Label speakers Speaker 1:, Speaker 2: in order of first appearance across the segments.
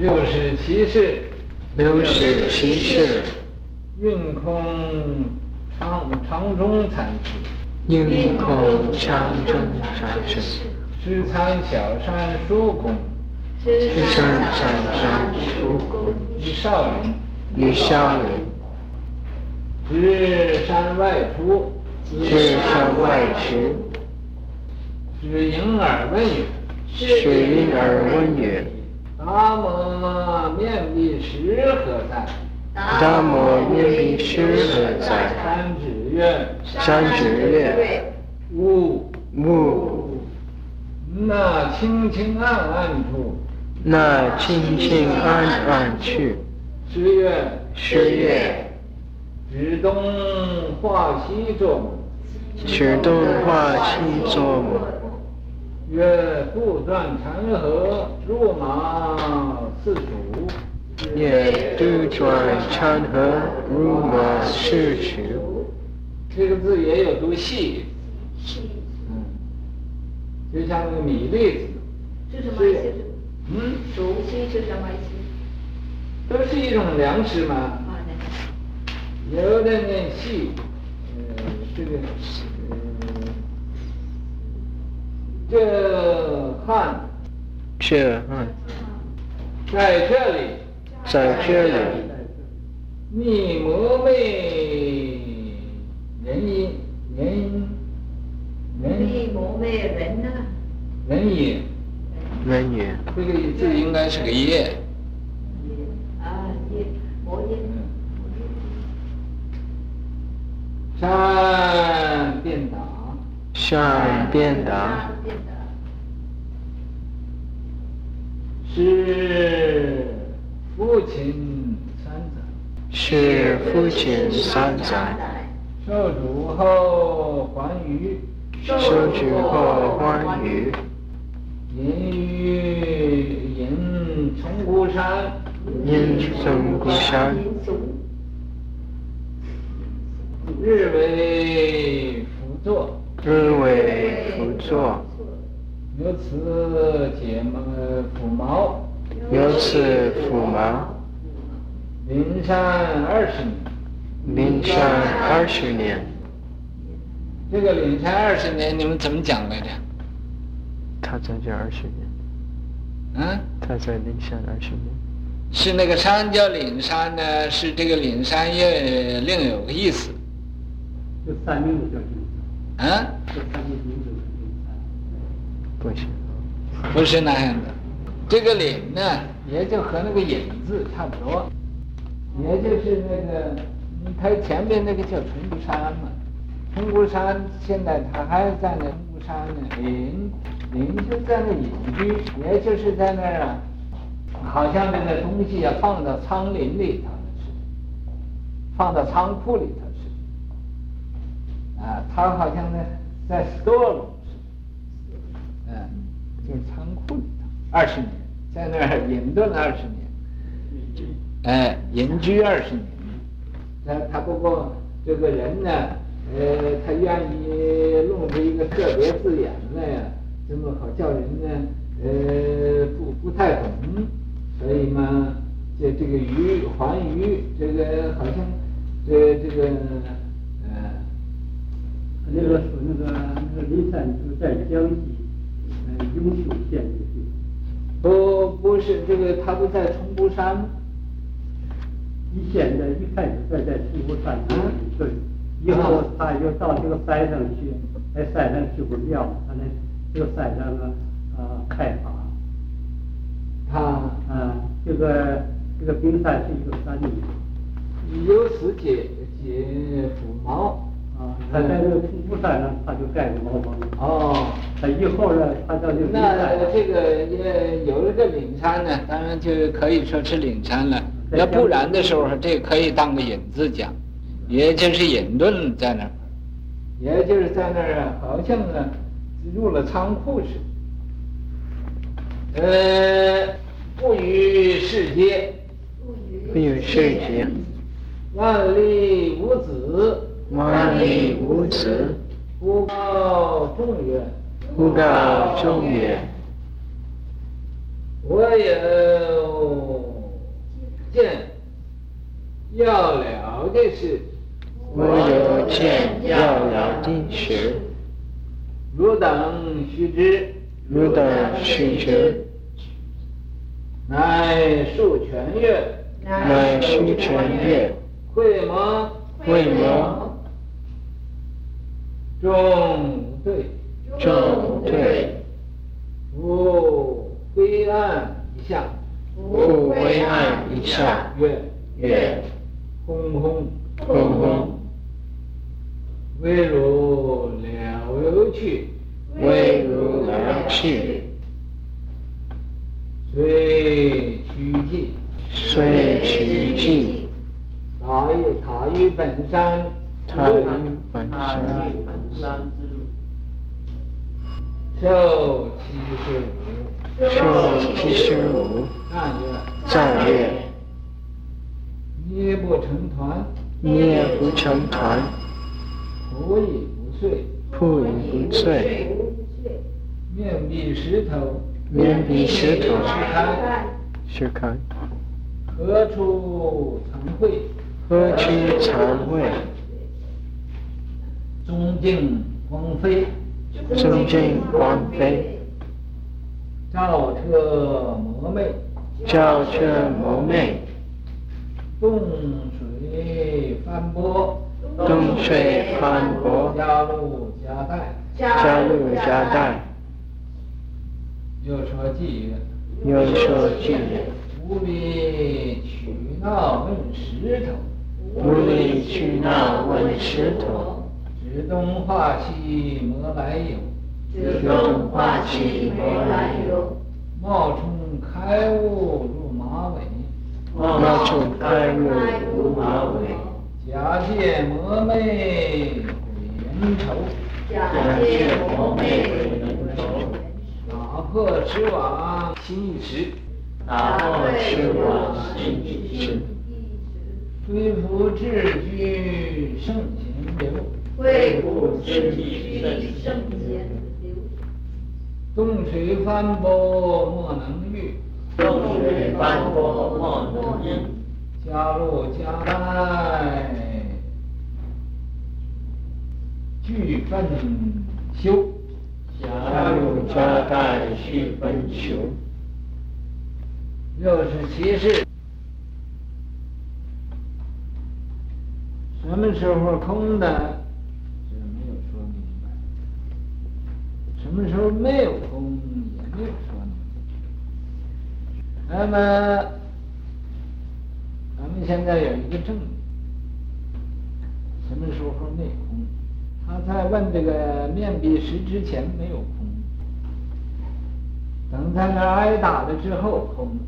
Speaker 1: 六十七世，
Speaker 2: 六十七世，
Speaker 1: 运空长长中禅师，
Speaker 2: 运空长中禅师，
Speaker 1: 知参小山疏公，
Speaker 2: 知参小山疏公，
Speaker 1: 于少林，
Speaker 2: 于少林，
Speaker 1: 知山外出，
Speaker 2: 知山外出，
Speaker 1: 至应耳问曰，
Speaker 2: 至应耳问曰，
Speaker 1: 达摩面壁时何在？
Speaker 2: 达摩面壁时何在？
Speaker 1: 三指曰，
Speaker 2: 三指曰，
Speaker 1: 无。
Speaker 2: 无。
Speaker 1: 那清清暗暗处，
Speaker 2: 那清清暗暗处，
Speaker 1: 是曰，
Speaker 2: 是曰，
Speaker 1: 指东画西作母，
Speaker 2: 指东画西作母，
Speaker 1: 曰杜撰禅河入马四处，
Speaker 2: 曰杜撰禅河入马四处。
Speaker 1: 这个字也有读细，嗯，就像那个米粒子，
Speaker 3: 是什么意思？
Speaker 1: 嗯，
Speaker 3: 熟悉是什么意思？
Speaker 1: 都是一种粮食嘛。
Speaker 3: 啊，
Speaker 1: 有的念细，呃，这个，呃，这汉，
Speaker 2: 这嗯，
Speaker 1: 在这里，
Speaker 2: 在这里，
Speaker 1: 密摩昧人因，人因，人
Speaker 3: 密摩昧人呢？
Speaker 1: 人也，
Speaker 2: 人也。
Speaker 1: 这个字应该是个业。
Speaker 3: 啊，业，摩业。
Speaker 1: 善辩达，
Speaker 2: 善辩达，
Speaker 1: 是父亲三载，
Speaker 2: 是父亲三载，
Speaker 1: 受主后还余，
Speaker 2: 受主后还余，
Speaker 1: 隐于隐虫谷山，
Speaker 2: 隐虫谷山。
Speaker 1: 日为辅坐，
Speaker 2: 日为辅坐，
Speaker 1: 由此解抚毛，
Speaker 2: 由此抚毛，
Speaker 1: 临山二十年，
Speaker 2: 临山二十年。
Speaker 1: 这个临山二十年，你们怎么讲来着？
Speaker 2: 他在这二十年。
Speaker 1: 嗯？
Speaker 2: 他在灵山二十年。
Speaker 1: 是那个山叫灵山呢？是这个灵山也另有个意思。
Speaker 4: 这三名字叫灵山。
Speaker 1: 啊？
Speaker 4: 这三山。
Speaker 2: 不是，
Speaker 1: 不是那样的。这个岭呢，也就和那个影字差不多，也就是那个，它前面那个叫虫谷山嘛。虫谷山现在它还在那虫谷山呢，隐隐就在那隐居，也就是在那儿啊，好像那个东西要放到仓林里头去，放到仓库里头。啊，他好像呢在 store 嗯，就是仓库里头，二十年，在那儿隐遁了二十年，哎，隐居二十年。他他不过这个人呢，呃，他愿意弄出一个特别字眼来呀，这么好叫人呢，呃，不不太懂，所以嘛，这这个鱼还鱼，这个好像这这个呃。
Speaker 4: 那个说那个那个灵山就在江西，呃，永修县的地方。
Speaker 1: 不，不是这个，他不在虫谷山。
Speaker 4: 你现在一开始在在西湖山上，对，以后他又到这个山上去，在山上去不了，他那这个山上啊呃开发。
Speaker 1: 他
Speaker 4: 啊，这个这个冰山是一个山里，
Speaker 1: 由此解解抚毛。
Speaker 4: 啊，他在这个瀑布山上，他就盖个茅房。
Speaker 1: 哦，
Speaker 4: 他以后呢，他到这个。
Speaker 1: 那这个也有了个岭山呢，当然就可以说是岭山了。要不然的时候，这可以当个引子讲，也就是隐遁在那儿，也就是在那儿啊，好像呢入了仓库似的。呃，不与世间，
Speaker 2: 不与世间，
Speaker 1: 万历无子。
Speaker 2: 万历无子，
Speaker 1: 不告众曰：
Speaker 2: 忽告众曰：
Speaker 1: 我有。见要了的事，
Speaker 2: 我有见要了的事，
Speaker 1: 汝等须知，
Speaker 2: 汝等须知，
Speaker 1: 乃数泉月，
Speaker 2: 乃数泉月，
Speaker 1: 会摩，
Speaker 2: 会摩，
Speaker 1: 众对，
Speaker 2: 众对，
Speaker 1: 复灰暗一下，
Speaker 2: 复灰暗一下，
Speaker 1: 月，
Speaker 2: 月，
Speaker 1: 轰轰，
Speaker 2: 轰轰，
Speaker 1: 唯汝了去，
Speaker 2: 唯汝了去，
Speaker 1: 遂趋近，
Speaker 2: 遂趋近，
Speaker 1: 塔于塔于本山，
Speaker 2: 塔于本山，
Speaker 1: 寿七十五，
Speaker 2: 寿七十五，
Speaker 1: 赞曰，
Speaker 2: 赞曰，
Speaker 1: 捏不成团，
Speaker 2: 捏不成团，
Speaker 1: 仆以不遂，
Speaker 2: 仆以不碎，
Speaker 1: 面壁石头，
Speaker 2: 面壁石头，
Speaker 1: 石开，
Speaker 2: 石开，
Speaker 1: 何处曾会？
Speaker 2: 何处曾会？
Speaker 1: 中境光飞，
Speaker 2: 中境光飞，
Speaker 1: 照彻魔昧，
Speaker 2: 照彻魔昧，
Speaker 1: 动水翻波，
Speaker 2: 动水翻波，
Speaker 1: 加入加代，
Speaker 2: 加入加代，
Speaker 1: 又说偈曰，
Speaker 2: 又说偈曰，
Speaker 1: 无理取闹问石头，
Speaker 2: 无理取闹问石头，
Speaker 1: 指东画西摩来有，
Speaker 3: 指东画西摩来有，
Speaker 1: 冒充开悟入马尾，
Speaker 2: 冒充开悟入马尾，
Speaker 1: 假借魔魅鬼人愁，
Speaker 3: 假借魔魅鬼人愁，
Speaker 1: 打破痴网心一时，
Speaker 2: 打破痴。网心一时，
Speaker 1: 恢复智居圣贤流，
Speaker 3: 恢复智居圣贤流，
Speaker 1: 动水翻波莫能御，
Speaker 2: 动水翻波莫能御，
Speaker 1: 迦露迦代具分修，
Speaker 2: 迦露迦代具分修，
Speaker 1: 六十七事，什么时候空的？这没有说明白。什么时候没有空，也没有说明白。那那么，咱们现在有一个证据，什么时候内空？他在问这个面壁石之前没有空，等在那挨打了之后空。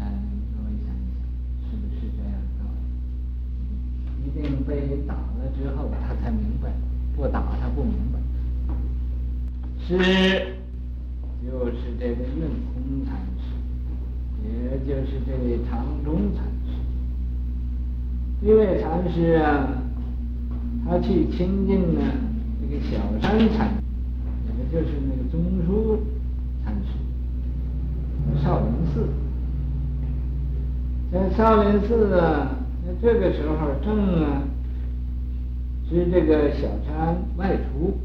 Speaker 1: 嗯，各位想一想，是不是这样的道理？一定被打了之后，他才明白；不打他不明白。是这个运空禅师，也就是这位常中禅师。这位禅师啊，他去亲近呢这个小山禅，也就是那个中书禅师，少林寺。在少林寺啊，那这个时候正啊是这个小山外出。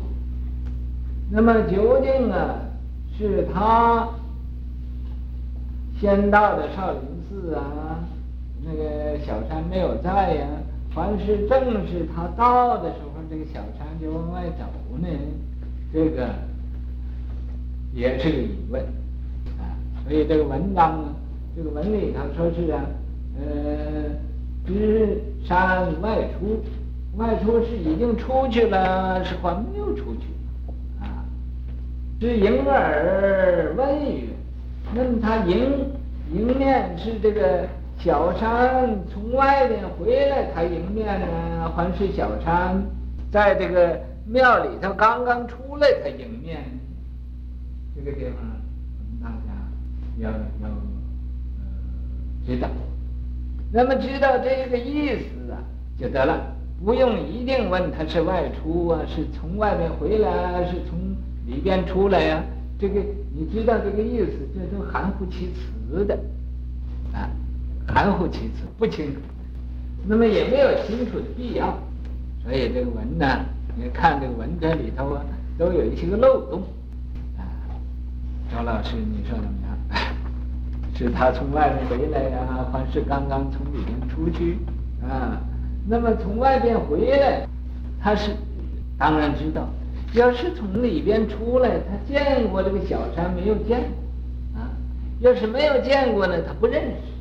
Speaker 1: 那么究竟啊是他先到的少林寺啊，那个小山没有在呀，凡是正是他到的时候，这个小山就往外走呢？这个也是个疑问啊。所以这个文章呢。这个文里头说是啊，呃，知山外出，外出是已经出去了，是还没有出去啊？是迎耳问曰，那么他迎迎面是这个小山从外面回来，他迎面呢，还是小山在这个庙里头刚刚出来，他迎面？这个地方，大家要要。知道，那么知道这个意思啊，就得了，不用一定问他是外出啊，是从外面回来，是从里边出来呀、啊，这个你知道这个意思，这都含糊其辞的，啊，含糊其辞，不清楚。那么也没有清楚的必要，所以这个文呢，你看这个文这里头啊，都有一些个漏洞，啊，周老师你说怎么样？是他从外面回来呀，还是刚刚从里面出去啊？那么从外边回来，他是当然知道；要是从里边出来，他见过这个小山没有见过啊？要是没有见过呢，他不认识。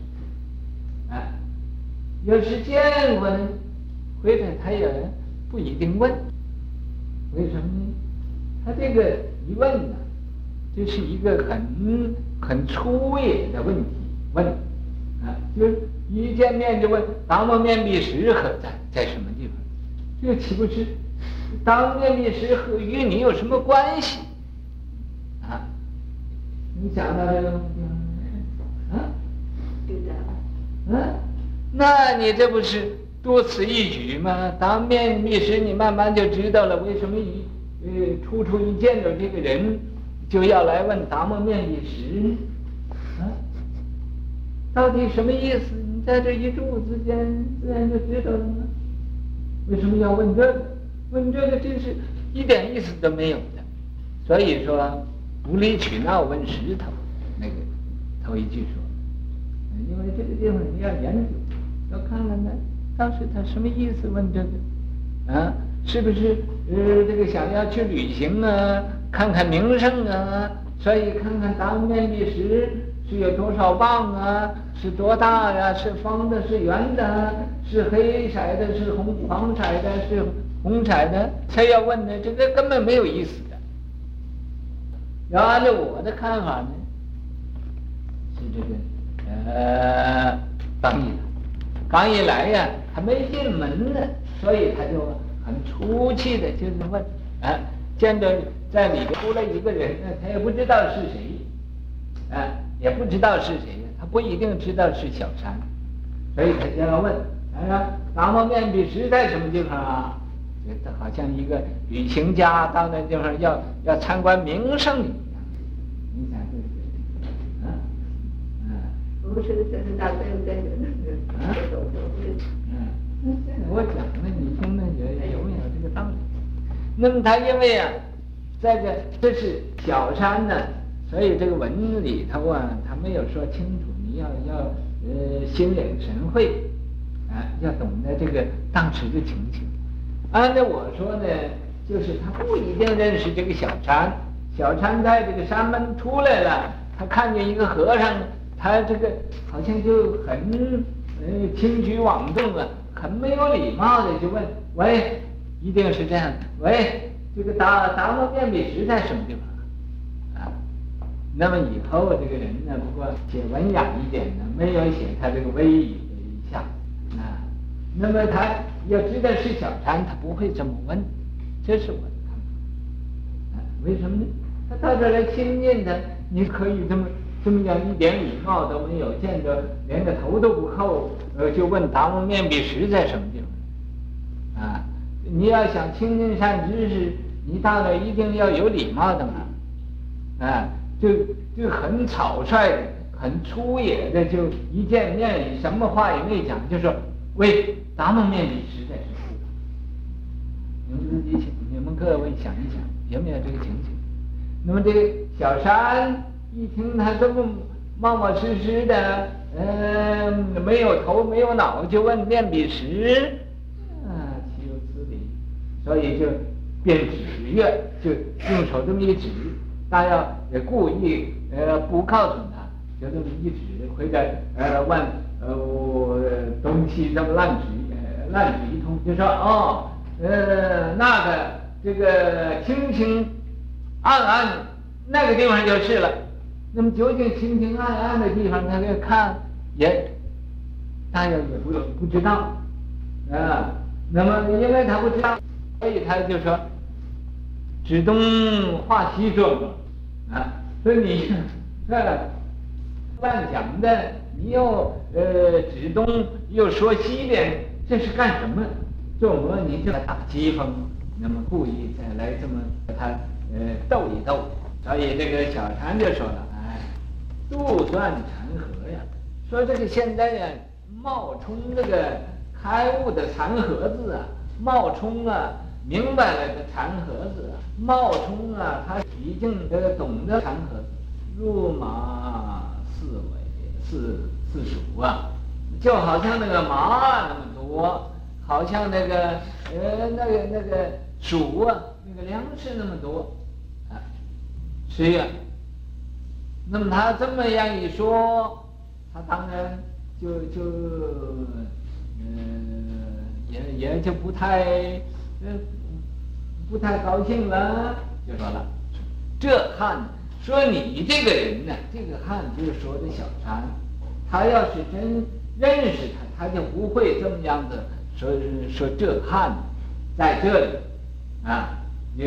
Speaker 1: 要是见过呢，回来他也不一定问，为什么呢？他这个一问呢，这是一个很很粗野的问题，问啊，就是一见面就问达摩面壁石何在，在什么地方？这岂不是当面壁石和与你有什么关系？啊，你想到这个问题吗？啊，对的，啊。那你这不是多此一举吗？当面壁石，你慢慢就知道了为什么一呃初初一见到这个人，就要来问达摩面壁时？啊，到底什么意思？你在这一住之间，自然就知道了？为什么要问这个？问这个真是一点意思都没有的。所以说，无理取闹问石头，那个头一句说，因为这个地方你要研究。要看看他，当时他什么意思？问这个，啊，是不是呃这个想要去旅行啊，看看名胜啊，所以看看当摩面壁石是有多少磅啊，是多大呀、是方的，是圆的，是黑色的，是红黄色的，是红色的？才要问呢？这个根本没有意思的。要按照我的看法呢，是这个呃，当地的。刚一来呀，还没进门呢，所以他就很出气的，就是问，啊，见着在里边出来一个人，他也不知道是谁，啊，也不知道是谁，他不一定知道是小山，所以他就要问，啊，达摩面壁石在什么地方啊？觉得好像一个旅行家到那地方要要参观名胜一样，你想对不对？啊，啊，不是，这是大概在这。啊，嗯，我讲的，你听那有有没有这个道理？那么他因为啊，在这这是小山呢，所以这个文字里头啊，他没有说清楚。你要要呃心领神会，啊，要懂得这个当时的情形。按照我说呢，就是他不一定认识这个小山。小山在这个山门出来了，他看见一个和尚，他这个好像就很。呃，轻举妄动啊，很没有礼貌的就问：“喂，一定是这样的。喂，这个达达摩面壁石在什么地方？”啊，那么以后这个人呢，不过写文雅一点呢，没有写他这个威仪的一下啊。那么他要知道是小禅，他不会这么问，这是我的看法。啊，为什么呢？他到这来亲近他，你可以这么。这么讲一点礼貌都没有，见着连个头都不叩，呃，就问达摩面壁石在什么地方？啊，你要想亲近善知识，你到那一定要有礼貌的嘛，啊，就就很草率的、很粗野的，就一见面什么话也没讲，就说喂，达摩面壁石在什么地方？你们自己想，你们各位想一想，有没有这个情形？那么这个小山。一听他这么冒冒失失的，嗯，没有头没有脑就问面笔石，啊，岂有此理！所以就便指月，就用手这么一指，大要也故意呃不告诉他，就这么一指，或者呃问呃我东西这么乱指，呃乱指一通，就说哦，呃那个这个清清暗暗那个地方就是了。那么究竟清清暗暗的地方，他要看也，大家也不不知道啊。那么因为他不知道，所以他就说指东画西说嘛啊。所以你这乱讲的，你又呃指东又说西边，这是干什么？做模拟就来打讥讽，那么故意再来这么和他呃斗一斗。所以这个小禅就说了，杜断禅和呀，说这个现在呀，冒充这个开悟的禅和子啊，冒充啊，明白了的禅和子啊，冒充啊，他已经这个懂得禅和子，入马四尾四四属啊，就好像那个马那么多，好像那个呃那个那个鼠啊，那个粮食那么多。啊，谁呀，那么他这么样一说，他当然就就嗯、也也就不太嗯、不太高兴了，就说了，这汉说你这个人呢，这个汉就是说的小禅，他要是真认识他，他就不会这么样子说说这汉在这里啊，你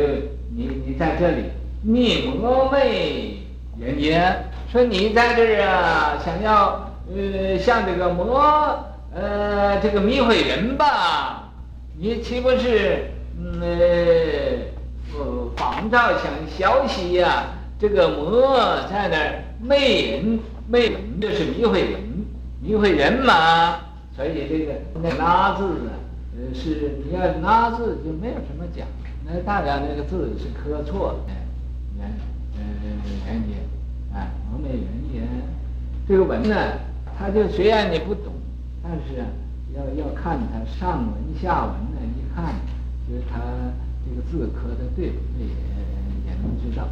Speaker 1: 你你在这里。你魔魅人也，说你在这儿啊，想要呃像这个魔呃这个迷惑人吧？你岂不是嗯呃仿照想消息呀、这个魔在那儿魅人魅人，就是迷惑人，迷惑人嘛。所以这个那拉字啊，呃是你要拉字就没有什么讲，那大概那个字是刻错的。原嗯原也，啊，魔魅人，这个文呢，他就虽然你不懂，但是，要要看他上文下文呢，一看，就是他这个字刻的对不对，也也能知道。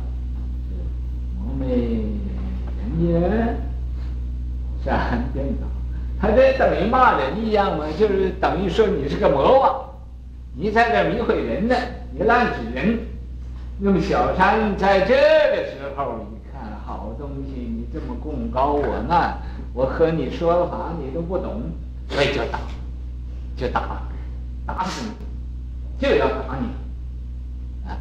Speaker 1: 魔魅人也，山颠倒，他这等于骂人一样嘛，就是等于说你是个魔王，你在这迷惑人呢，你滥指人。那么小山在这个时候一看，好东西，这么共高我难，我和你说法你都不懂，所以就打，就打，打死你，就要打你，啊！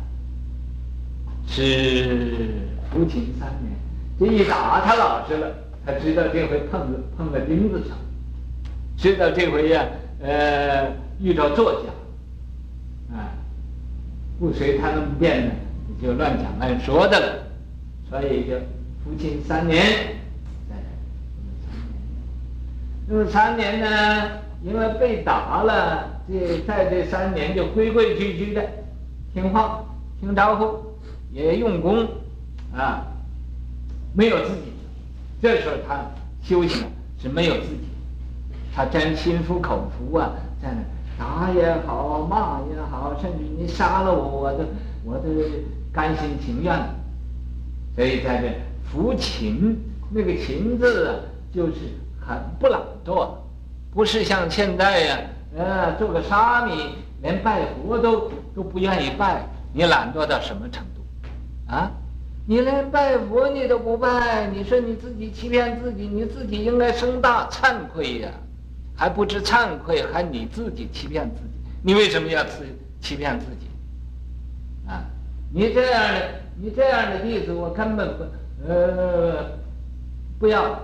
Speaker 1: 是服勤三年，这一打他老实了，他知道这回碰了碰了钉子上，知道这回呀，呃，遇到作家。不随他那么变呢，你就乱讲乱说的了，所以就服刑三年，那么三年呢，因为被打了，这在这三年就规规矩矩的听话、听招呼，也用功，啊，没有自己。这时候他修行是没有自己，他真心服口服啊，在那。打也好，骂也好，甚至你杀了我，我都我都甘心情愿。所以在这服勤那个勤字啊，就是很不懒惰，不是像现在呀，呃，做个沙弥，连拜佛都都不愿意拜，你懒惰到什么程度？啊，你连拜佛你都不拜，你说你自己欺骗自己，你自己应该生大惭愧呀。还不知惭愧，还你自己欺骗自己，你为什么要自欺骗自己？啊，你这样的，你这样的弟子，我根本不，呃，不要。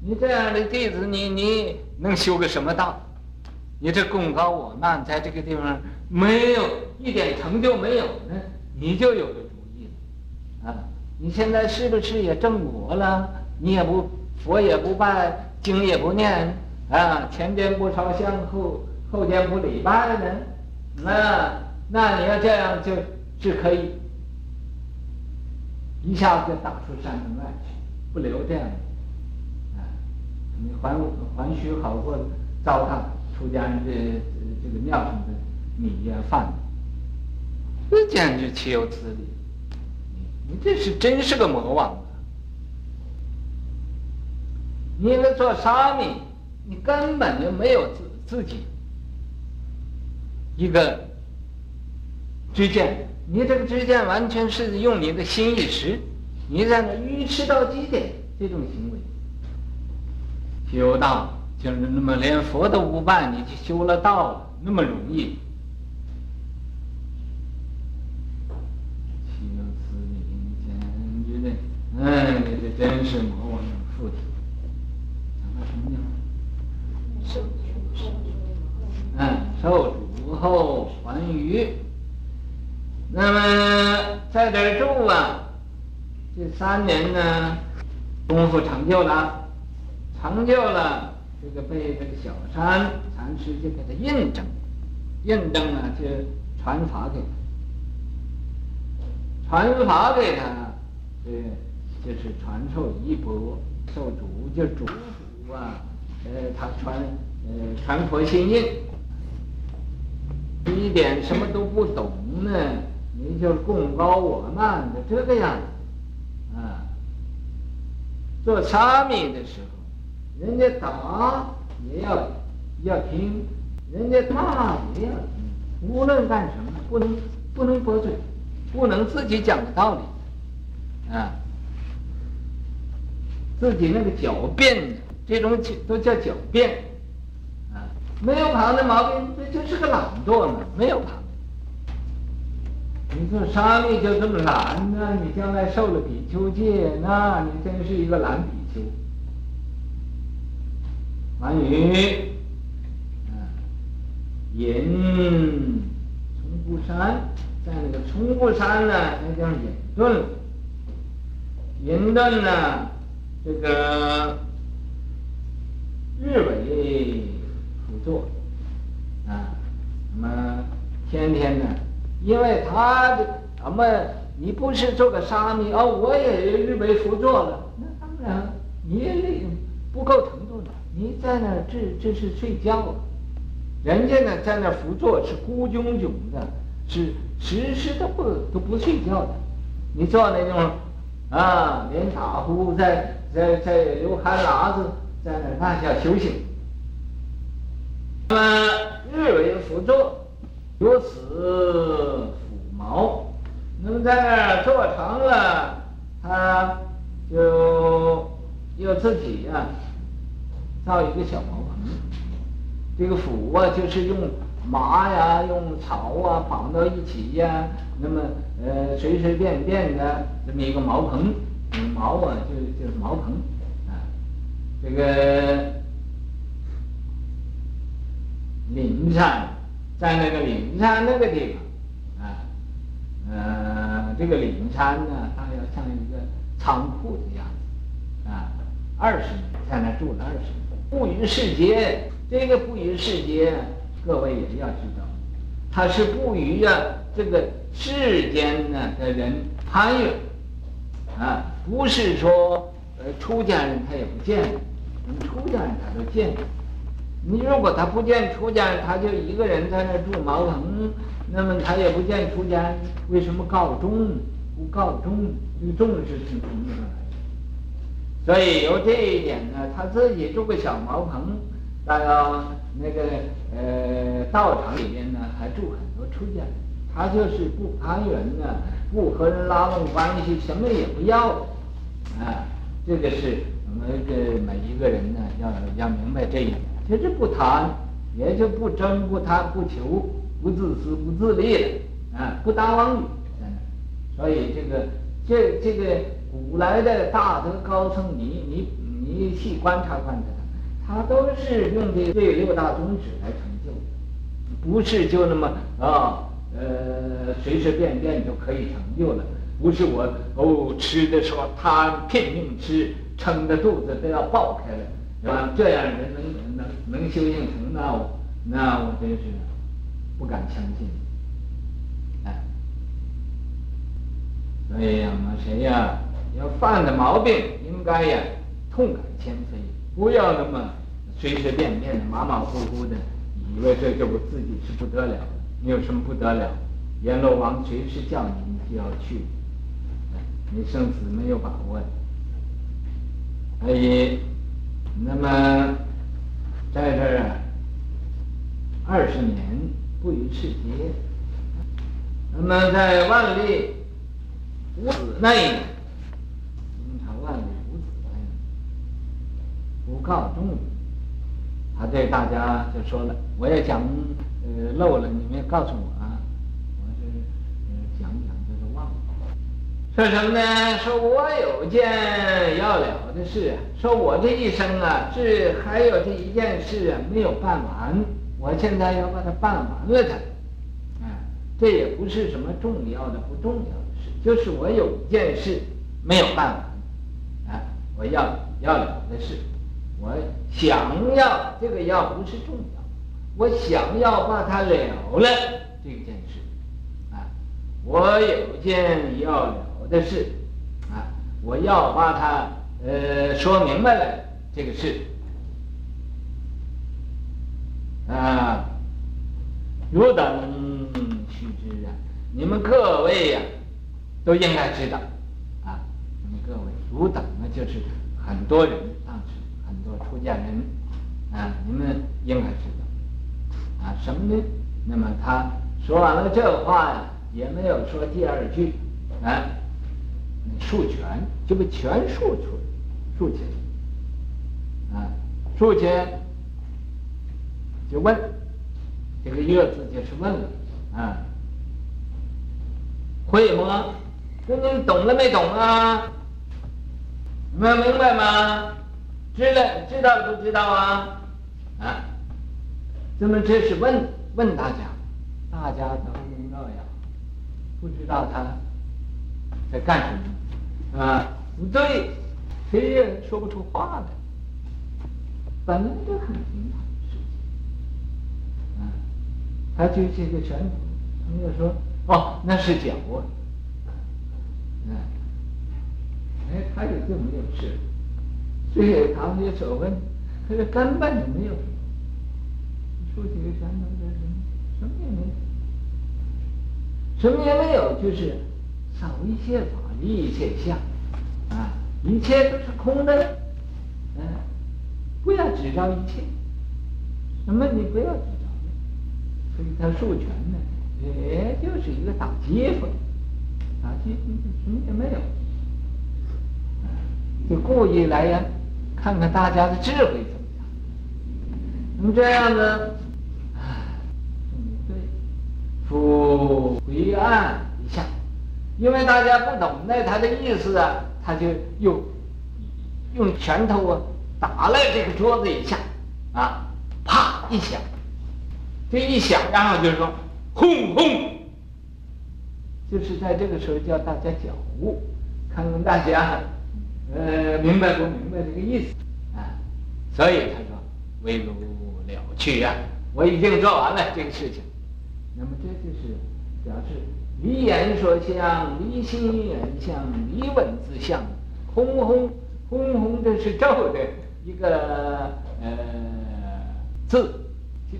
Speaker 1: 你这样的弟子，你你能修个什么道？你这功高我慢，在这个地方没有一点成就没有呢，你就有个主意了。啊，你现在是不是也正果了？你也不佛也不拜，经也不念。啊，前殿不烧香，后后殿不礼拜呢？那那你要这样就是可以一下子就打出山门外去，不留这样的。啊，你还还许好过糟蹋出家人这这个庙上的米呀饭，这简直岂有此理！你你这是真是个魔王啊！你应该做沙弥。你根本就没有自自己一个知见，你这个知见完全是用你的心意识，你在那愚痴到极点，这种行为修道就是那么连佛都不拜，你就修了道了，那么容易？哎，这真是魔王附体。嗯，受主后还余。那么在这儿住啊，这三年呢，功夫成就了，成就了，这个被这个小山禅师就给他印证，印证了就传法给他，传法给他，这就是传授衣钵，受主就主主啊，呃，他传呃传佛心印，一点什么都不懂呢，你就贡高我慢的这个样子。啊，做沙弥的时候，人家打也要要听，人家骂也要听，无论干什么，不能不能驳嘴，不能自己讲的道理，啊，自己那个狡辩，这种都叫狡辩，啊，没有旁的毛病，这就是个懒惰嘛，没有旁。你说沙弥就这么懒呢？你将来受了比丘戒，那你真是一个懒比丘。关于，隐冲布山，在那个冲布山呢，那叫隐遁。隐遁呢，这个日为辅佐，啊，那么天天呢。因为他的咱们你不是做个沙弥哦，我也日为辅佐了，那当然你也不够程度了。你在那这这是睡觉，人家呢在那辅佐是孤炯炯的，是时时都不都不睡觉的。你做那种啊，连打呼在在在流汗喇子，在那那叫修行。那么日为辅佐。由此抚毛，那么在那儿做成了，他就又自己呀、造一个小茅棚。这个抚啊，就是用麻呀、用草啊绑到一起呀，那么呃随随便便的这么一个茅棚，茅啊就就是茅棚啊，这个灵山。在那个灵山那个地方，啊，呃，这个灵山呢，它要像一个仓库的样子，啊，二十年在那住了二十年，不与世间，这个不与世间，各位也要知道，它是不与啊这个世间呢的人攀缘，啊，不是说呃出家人他也不见，出家人他都见。你如果他不见出家，他就一个人在那住茅棚，那么他也不见出家，为什么告终？不告终，这个众是从什么来的？所以由这一点呢，他自己住个小茅棚，到那个呃道场里面呢，还住很多出家人，他就是不攀缘呢，不和人拉拢关系，什么也不要，啊，这个是我们这每一个人呢，要要明白这一点。就是不贪，也就不争、不贪、不求、不自私、不自利了，啊，不打妄语，所以这个这这个古来的大德高僧，你你你细观察观察他，都是用的这六大宗旨来成就的，不是就那么啊呃随随便便就可以成就了，不是我哦吃的时候他拼命吃，撑的肚子都要爆开了。是吧？这样人能能能修行成那那我真是不敢相信，哎，所以呀，嘛谁呀，要犯的毛病，应该呀痛改前非，不要那么随随便便的、马马虎虎的，以为这就我自己是不得了。你有什么不得了？阎罗王随时叫你，你就要去，你生死没有把握，所以。那么，在这儿啊，二十年不与世间。那么在万历五子内，明朝万历五子内，不告众，他对大家就说了，我也讲，呃，漏了，你们也告诉我啊，是呃讲讲。说什么呢？说我有件要了的事，说我这一生啊，是还有这一件事啊没有办完，我现在要把它办完了它。啊，这也不是什么重要的不重要的事，就是我有一件事没有办完，啊，我要要了的事，我想要这个要不是重要，我想要把它了了这件事，啊，我有件要了的事，啊，我要把它呃说明白了这个事，啊，汝等须知啊，你们各位呀、都应该知道。啊，你们各位，汝等呢，就是很多人，当时很多出家人，啊，你们应该知道，啊，什么呢？那么他说完了这话呀，也没有说第二句，啊，竖拳就把拳竖出来，竖起来，啊，竖起来就问，这个月字就是问了，啊，会吗？那你懂了没懂啊？你们明白吗？知了，知道不知道啊？啊？那么这是问问大家，大家都知道呀，不知道他在干什么啊？不对，谁也说不出话来，本来就很平常的事情。啊，他举起个拳头，他们就说：“哦，那是脚啊。”啊。哎，他也就没有事，所以他们就所问，可是根本就没有竖起个拳头这什么，什么也没有，什么也没有，就是少一些法，离一切相，啊，一切都是空的，嗯，不要执着一切，什么你不要执着，所以他授权呢，也就是一个打击法，打击什么也没有。就故意来呀，看看大家的智慧怎么样。那么这样呢，啊，对，复回案一下，因为大家不懂那他的意思啊，他就又用拳头啊打了这个桌子一下，啊，啪一响，这一响，然后就是说，轰轰，就是在这个时候叫大家觉悟，看看大家。呃，明白不明白这个意思啊？所以他说：“为汝了去呀、啊，我已经做完了这个事情。那么这就是表示离眼所相，离心眼相，离文字相，轰轰轰轰，这是咒的一个呃字，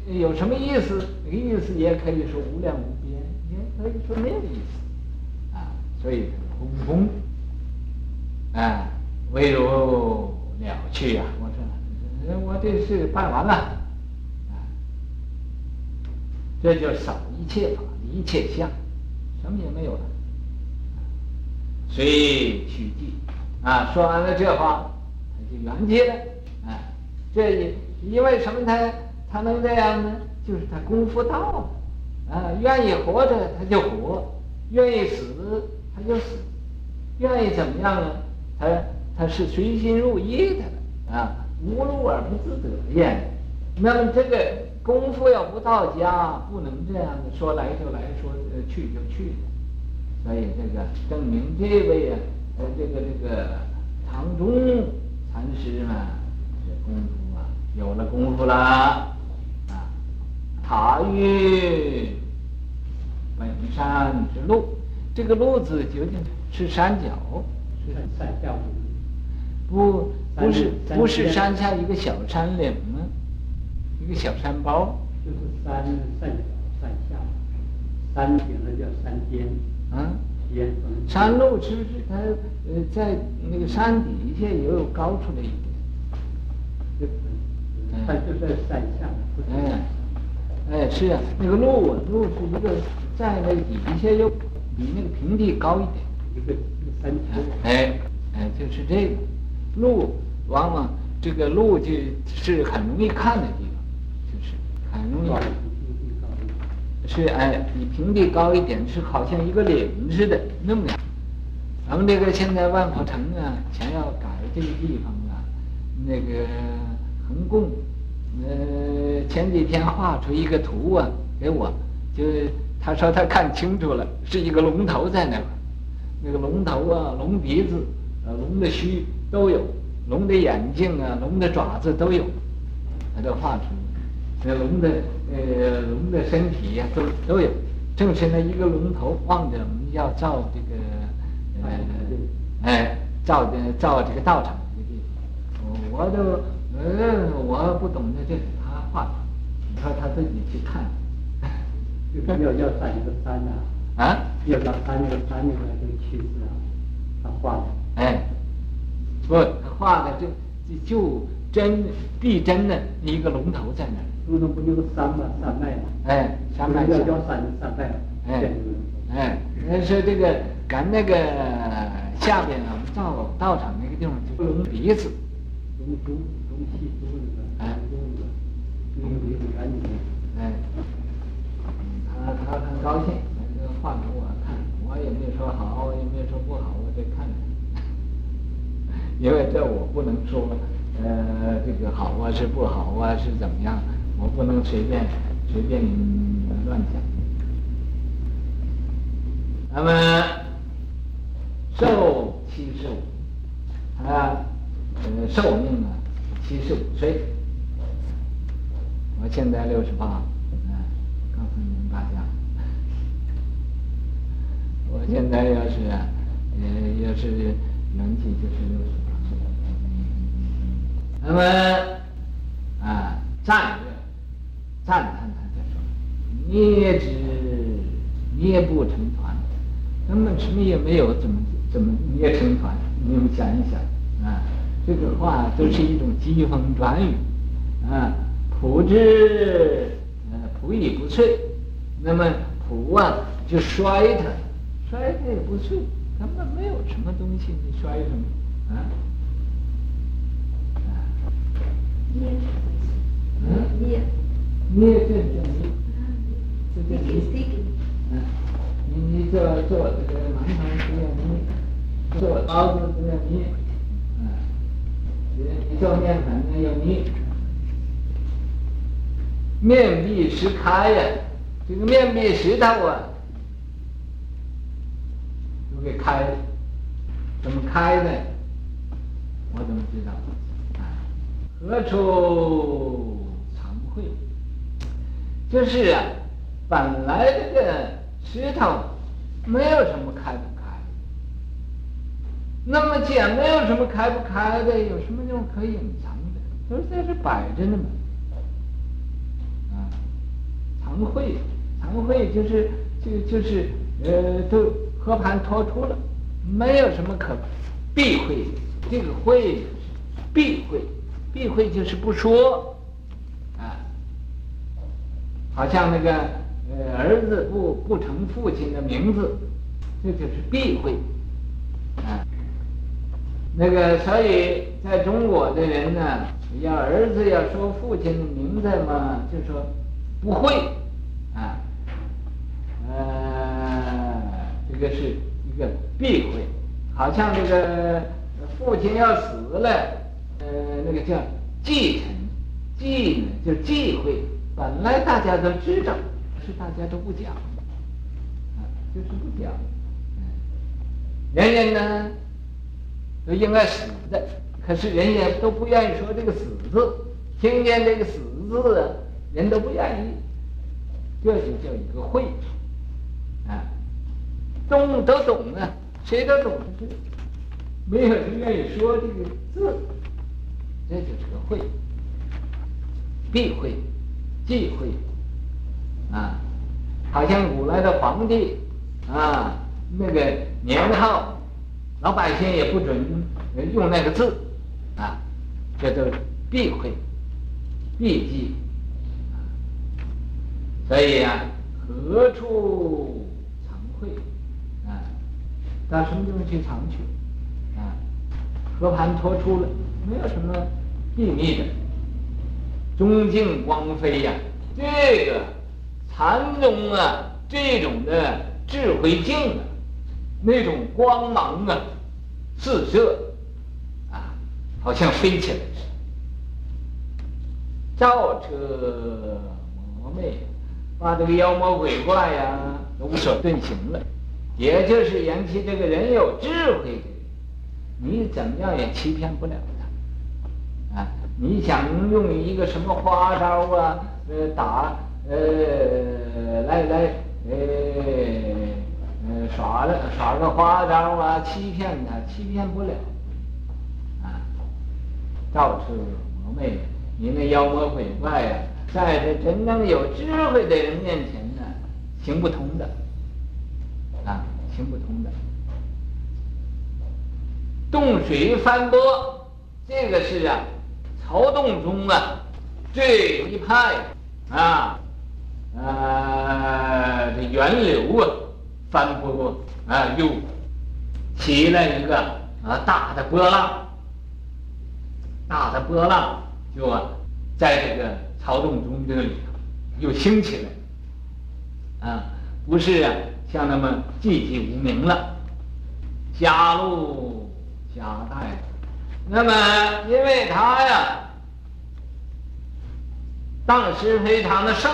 Speaker 1: 有什么意思？意思也可以说无量无边，也可以说没有意思啊。所以轰轰啊。”唯如了去、啊！我说，我这事办完了，啊，这就少一切法，一切相，什么也没有了。随取记啊，说完了这话，他就圆寂了。啊，这因因为什么他他能这样呢？就是他功夫到了，啊，愿意活着他就活，愿意死他就死，愿意怎么样呢？他。他是随心如意的啊，无路而不自得也。那么这个功夫要不到家，不能这样的说来就来说呃去就去。所以这个证明这位啊，呃这个这个唐中禅师嘛，这功夫啊有了功夫啦啊，塔于本山之路，这个路子究竟是山脚，是山脚。不，不是，不是山下一个小山岭？一个小山包。
Speaker 4: 就是山山脚山下，山顶那叫山巅。
Speaker 1: 啊，巅。山路是不是它呃在那个山底下也有高出来一点？
Speaker 4: 它就在山下。
Speaker 1: 哎，哎是啊，那个路啊路是一个在那个底下又比那个平地高一点，
Speaker 4: 一个山丘。
Speaker 1: 哎哎，就是这个。路往往这个路就是很容易看的很容易。是哎，比平地高一点，是好像一个岭似的那么样。咱们这个现在万佛城啊，想要改这个地方啊，那个恒共，呃，前几天画出一个图啊给我，就他说他看清楚了，是一个龙头在那儿。那个龙头啊，龙鼻子，呃，龙的须都有，龙的眼睛啊，龙的爪子都有，他都画出。那龙的呃，龙的身体呀、啊，都都有。正是那一个龙头望着我们要造这个，呃，哎，造的造这个道场的地方，我都，呃，我不懂得，这是他画的，你说他自己去看。
Speaker 4: 要要上一个山呐，啊，要到山那个山那个这个气势啊，他画的。
Speaker 1: 哎，不，他画的就就真逼真的一个龙头在那儿。
Speaker 4: 不是不就是山嘛，山脉嘛。
Speaker 1: 哎，山脉。
Speaker 4: 要叫山山脉。
Speaker 1: 哎，哎，那说这个赶那个下边啊，造道场那个地方，就龙鼻子。
Speaker 4: 龙珠，龙气珠那个。哎。龙鼻子赶紧。
Speaker 1: 哎。他他很高兴，那个画给我看，我也没说好，也没说不好，我得看看。因为这我不能说，呃，这个好啊是不好啊是怎么样，我不能随便随便乱讲。那么寿七十五，啊，呃，寿命啊七十五岁，我现在六十八。啊，告诉你们大家，我现在要是，呃，要是能记就是六十八岁。那么，啊，战略，赞叹他就说，孽之，孽不成团，根本什么也没有，怎么怎么捏成团？你们想一想，啊，这个话都是一种疾风转语，啊，朴之，呃，卜亦不脆。那么朴啊，就摔它，摔它也不脆，根本没有什么东西，你摔什么啊？
Speaker 3: 捏，
Speaker 1: 嗯，
Speaker 3: 捏，
Speaker 1: 捏这叫捏，这叫捏。嗯，你你做做这个馒头不要捏，做包子不要捏，嗯，你你做面粉呢要捏，面壁十开呀。这个面壁石头啊，都给开了，怎么开的？我怎么知道？啊，何处藏慧？就是啊，本来这个石头没有什么开不开，那么既然没有什么开不开的，有什么用可以隐藏的？都是在这摆着呢嘛。啊，藏会。藏会就是就就是呃，都和盘托出了，没有什么可避讳的。这个慧避讳，避讳就是不说。好像那个呃儿子不不成父亲的名字，这就是避讳啊。那个所以在中国的人呢，要儿子要说父亲的名字嘛，就说不会啊。呃，这个是一个避讳，好像这个父亲要死了，呃，那个叫继承，继呢就忌讳，本来大家都知道，可是大家都不讲，啊，就是不讲，人人呢都应该死的，可是人家都不愿意说这个死字，听见这个死字啊，人都不愿意，这就叫一个讳。啊，懂都懂啊，谁都懂，没有人愿意说这个字，这就是个讳，避讳，忌讳，啊，好像古来的皇帝啊，那个年号，老百姓也不准用那个字，啊，这都避讳，避忌，所以啊，何处？会，啊，到什么地方去藏去？啊，和盘托出了，没有什么秘密的，中径光飞呀、这个禅宗啊，这种的智慧境啊，那种光芒啊，四射，啊，好像飞起来似的，照彻魔魅，把这个妖魔鬼怪呀、都无所遁形了，也就是言其这个人有智慧的人，你怎么样也欺骗不了。你想用一个什么花招啊，呃，打，呃，来来，呃，呃，耍了耍个花招啊，欺骗他，欺骗不了。啊，到处魔魅，你那妖魔鬼怪呀、啊。在这真正有智慧的人面前呢，行不通的，啊，行不通的。洞水翻波，这个是啊，曹洞宗啊，这一派啊，呃，这源流啊，翻波啊，又起了一个啊大的波浪，大的波浪就啊，在这个。曹洞宗这里头又兴起来，啊，不是啊，像那么寂寂无名了，加入加代，那么因为他呀，当时非常的盛，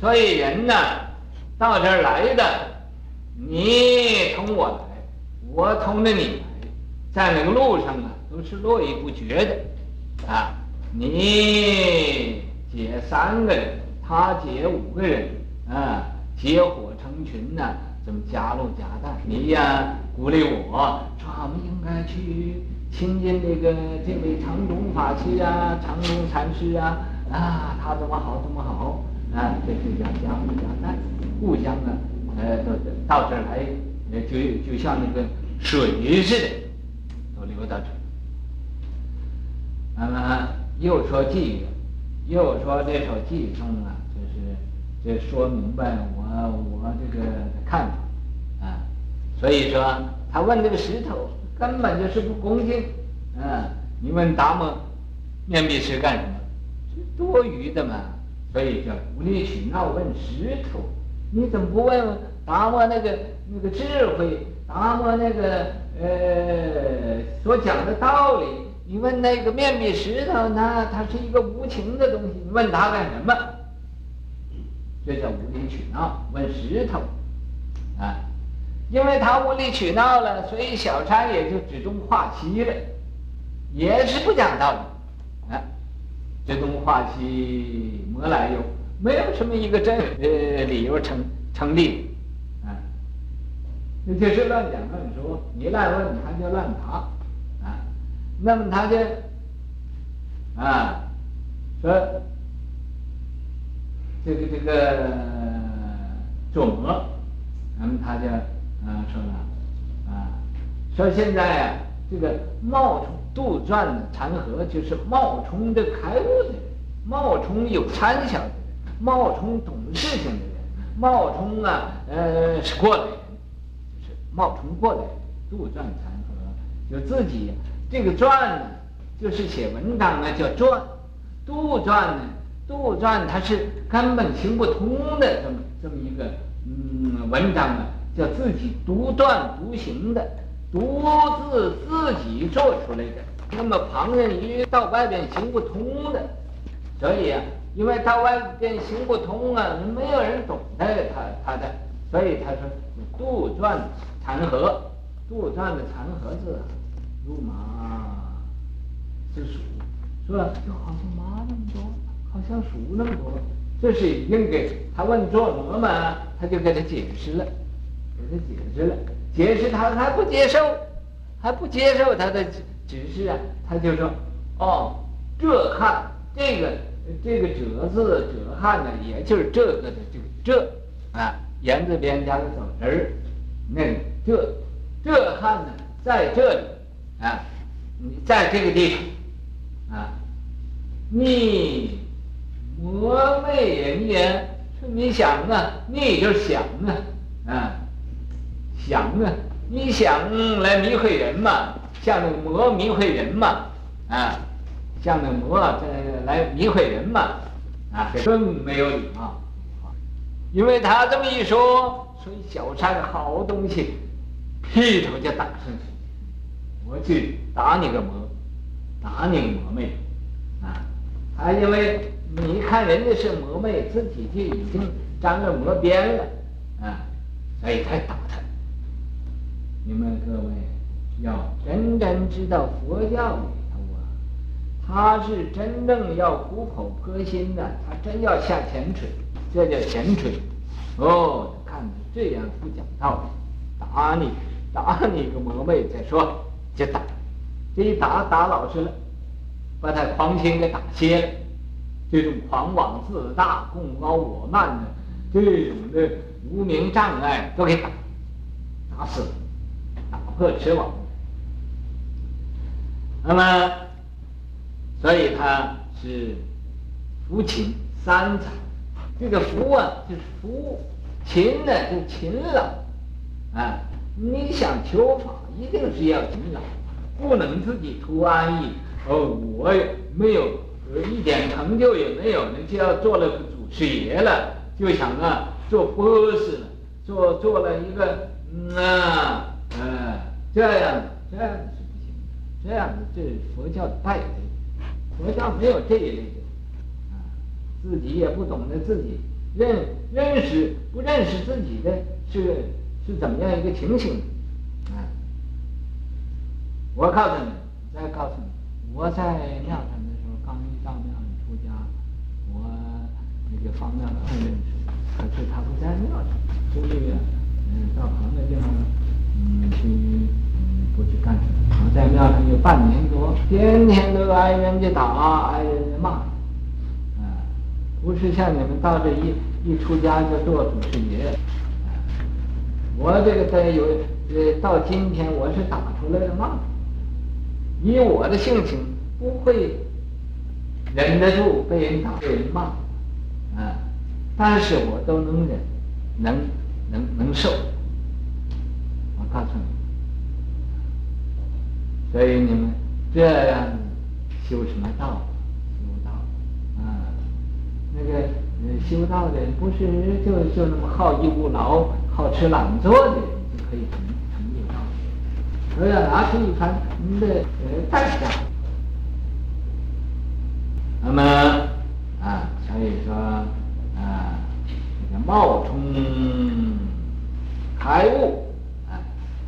Speaker 1: 所以人呢到这儿来的，你同我来，我同着你来，在那个路上啊，都是络绎不绝的，啊。你结三个人，他结五个人，啊，结伙成群呢，怎么加入加代？你呀，鼓励我说，我们应该去亲近这个这位长中法师啊，长中禅师啊，啊，他怎么好怎么好，啊，这就叫加入加代，互相啊，呃，到到这儿来，呃，就就像那个水似的，都流到这儿，那么。又说偈语，又说这首偈中啊，就是这说明白我我这个看法啊，所以说他问这个石头根本就是不恭敬啊，你问达摩面壁时干什么？是多余的嘛，所以叫无理取闹问石头，你怎么不问问达摩那个那个智慧，达摩那个呃所讲的道理？你问那个面壁石头呢？它是一个无情的东西，你问他干什么？这叫无理取闹。问石头，啊，因为他无理取闹了，所以小禅也就只中化西了，也是不讲道理，啊，只中化稀，没来由，没有什么一个真呃理由成成立，啊，那就是乱讲乱说，你乱问他就乱答。啊那么他就啊说这个这个做魔，那么他就啊说呢啊。说现在啊这个冒充杜撰的禅和就是冒充的开悟的人，冒充有参想的人，冒充懂事情的人，冒充啊呃是过来人，就是冒充过来人，杜撰禅和就自己。这个撰呢，就是写文章呢叫撰，杜撰呢，杜撰它是根本行不通的这么这么一个嗯文章呢，叫自己独断独行的，独自自己做出来的。那么旁人一到外边行不通的，所以啊，因为到外边行不通啊，没有人懂得他他的，所以他说杜撰残荷，杜撰的残荷字。如麻是鼠，是吧？就好像麻那么多，好像鼠那么多。这是已经给他问做什么嘛？他就给他解释了，给他解释了，解释他还不接受，还不接受他的指示啊？他就说：“哦，这汉这个这个折字折汉呢，也就是这个的这个这啊，言字边加个走字儿，那这这汉呢，在这里。”啊，你在这个地方，啊，你魔魅人也，说你想啊，你就是想啊，啊，想啊，你想来迷惑人嘛，像那个魔迷惑人嘛，啊，像那个魔在来迷惑人嘛，啊，更没有礼貌，因为他这么一说，所以小禅好东西，劈头就打上去。我去打你个魔，打你个魔妹，啊！他因为你看人家是魔妹，自己就已经沾了魔边了，啊！所以才打他。你们各位要真正知道佛教里头啊，他是真正要苦口婆心的，他真要下前锤，这叫前锤。哦，看这样不讲道理，打你，打你个魔妹再说，就打，这一打打老实了，把他狂心给打歇了，这种狂妄自大、贡高我慢的这种的无名障碍都给打，打死了。打破痴妄，那么，所以他是扶勤三才。这个扶啊，就是扶；勤呢，就勤劳。啊，你想求法，一定是要勤劳，不能自己图安逸。哦，我也没有一点成就也没有，你就要做了个祖师爷了，就想啊做博士了，做做了一个嗯啊。这样这样是不行的，这样子这是佛教的败类，佛教没有这一类的，啊，自己也不懂得自己认认识不认识自己的是是怎么样一个情形，啊，我告诉你，再告诉你，我在庙上的时候，刚一到庙里出家，我那个方丈很认识，可是他不在庙上，出去嗯到旁的地方。嗯，去嗯不去干什么？我在庙上有半年多，天天都挨人家打，挨人家骂，啊，不是像你们到这一一出家就做祖师爷，啊，我这个在有呃到今天我是打出来的骂，以我的性情不会忍得住被人打被人骂，啊，但是我都能忍，能能能受。告诉你，所以你们这样修什么道？修道啊，那个修道的不是就就那么好逸恶劳、好吃懒做的就可以成成就道，都要拿出一番你的呃代价。那么啊，所以说啊，这个冒充开悟。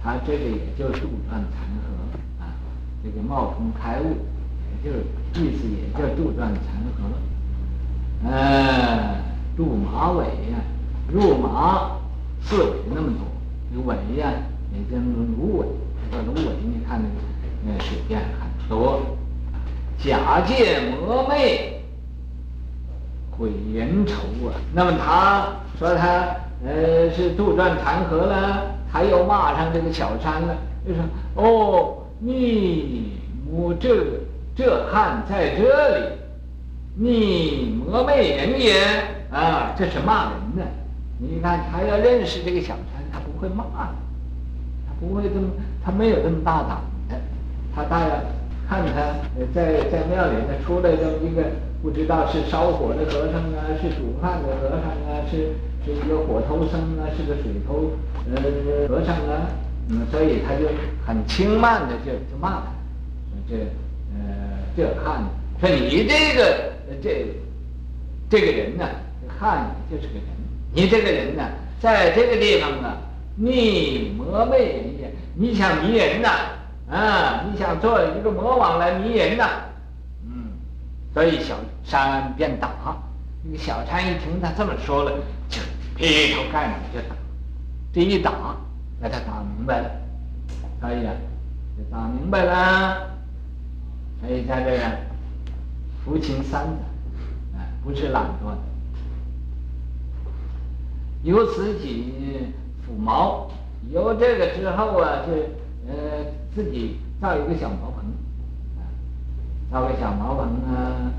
Speaker 1: 他这个也就杜撰残荷啊，这个冒充开悟，也就意思也叫杜撰残荷。呃，入马尾呀，入马四尾那么多，这尾呀也叫芦苇，这芦苇你看那个呃水淀很多。假借魔魅毁人愁啊，那么他说他呃是杜撰残荷了。还要骂上这个小三了，就说：“哦，你我这这汉在这里，你魔媚人也啊！这是骂人的。你看他要认识这个小三，他不会骂的，他不会这么，他没有这么大胆的。他大要看他在在庙里呢出来这么一个不知道是烧火的和尚啊，是煮饭的和尚啊，是是一个火头僧啊，是个水头。”呃，和尚啊，嗯，所以他就很轻慢的就就骂他，这呃这汉，说你这个这这个人呢，汉就是个人，你这个人呢，在这个地方啊，你魔魅人。家，你想迷人呐，啊，你想做一个魔王来迷人呐，嗯，所以小三便打，那个小三一听他这么说了，就劈头盖脑就打。这一打，把他打明白了，可以啊，就打明白了。所以在这个扶勤三才，啊，不是懒惰的。由自己抚毛，有这个之后啊，就呃自己造一个小茅棚，造个小茅棚啊，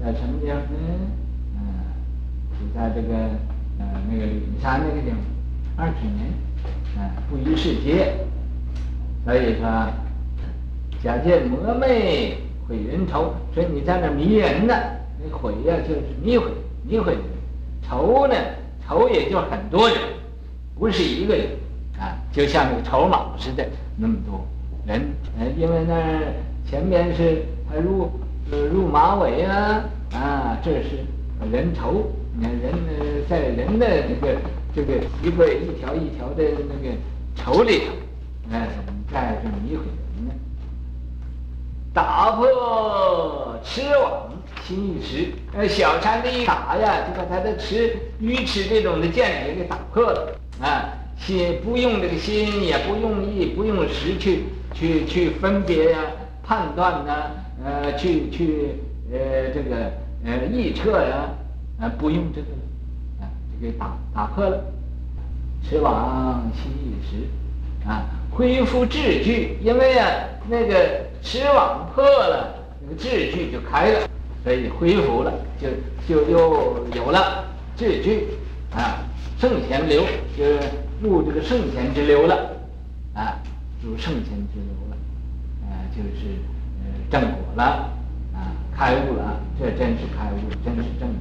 Speaker 1: 在什么地方呢？你，在这个呃那个灵山那个地方。二十年，啊，不于世界，所以说，假借魔魅毁人头，所以你在那迷人呢，那毁呀就是迷毁，迷毁人。头呢，头也就很多人，不是一个人，啊，就像那个头脑似的那么多人，呃，因为那前面是他入呃入马尾啊，啊，这是人头，你看人呃在人的这个。这个一个一条一条的那个头里头，哎，怎么在这么一回人呢？打破痴网心意识，呃，小禅的一打呀，就把他的池鱼池这种的见解给打破了啊！心不用这个心，也不用意，不用识去去去分别呀、判断呐，呃，去去呃这个呃臆测呀，啊，不用这个，啊，就给打打破了。池网心意识，啊，恢复秩序，因为啊，那个池网破了，那个秩序就开了。所以恢复了，就就又有了秩序啊，圣贤流就是入这个圣贤之流了啊，入圣贤之流了，啊，就是呃正果了啊，开悟了，这真是开悟，真是正果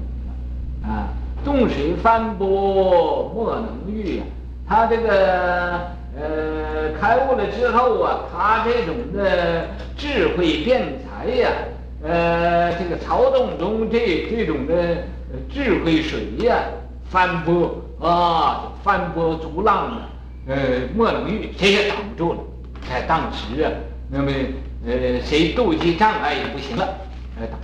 Speaker 1: 啊。众水翻波莫能御啊，他这个呃开悟了之后啊，他这种的智慧辩才呀。呃，这个曹洞宗这这种的智慧水呀，翻波啊，翻波逐浪啊，呃，莫能御，谁也挡不住了。在当时啊，那么呃，谁构筑障碍也不行了，呃，挡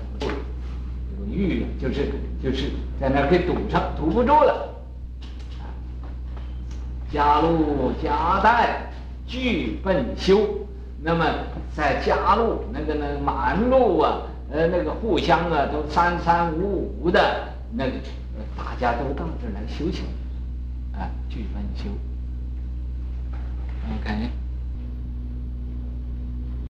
Speaker 1: 玉。就是就是在那儿给堵上，堵不住了。迦路迦代俱奔修。那么在迦路那个那个满路啊，呃，那个互相啊都三三五五的，那个大家都到这儿来修行，啊，俱奔修。OK。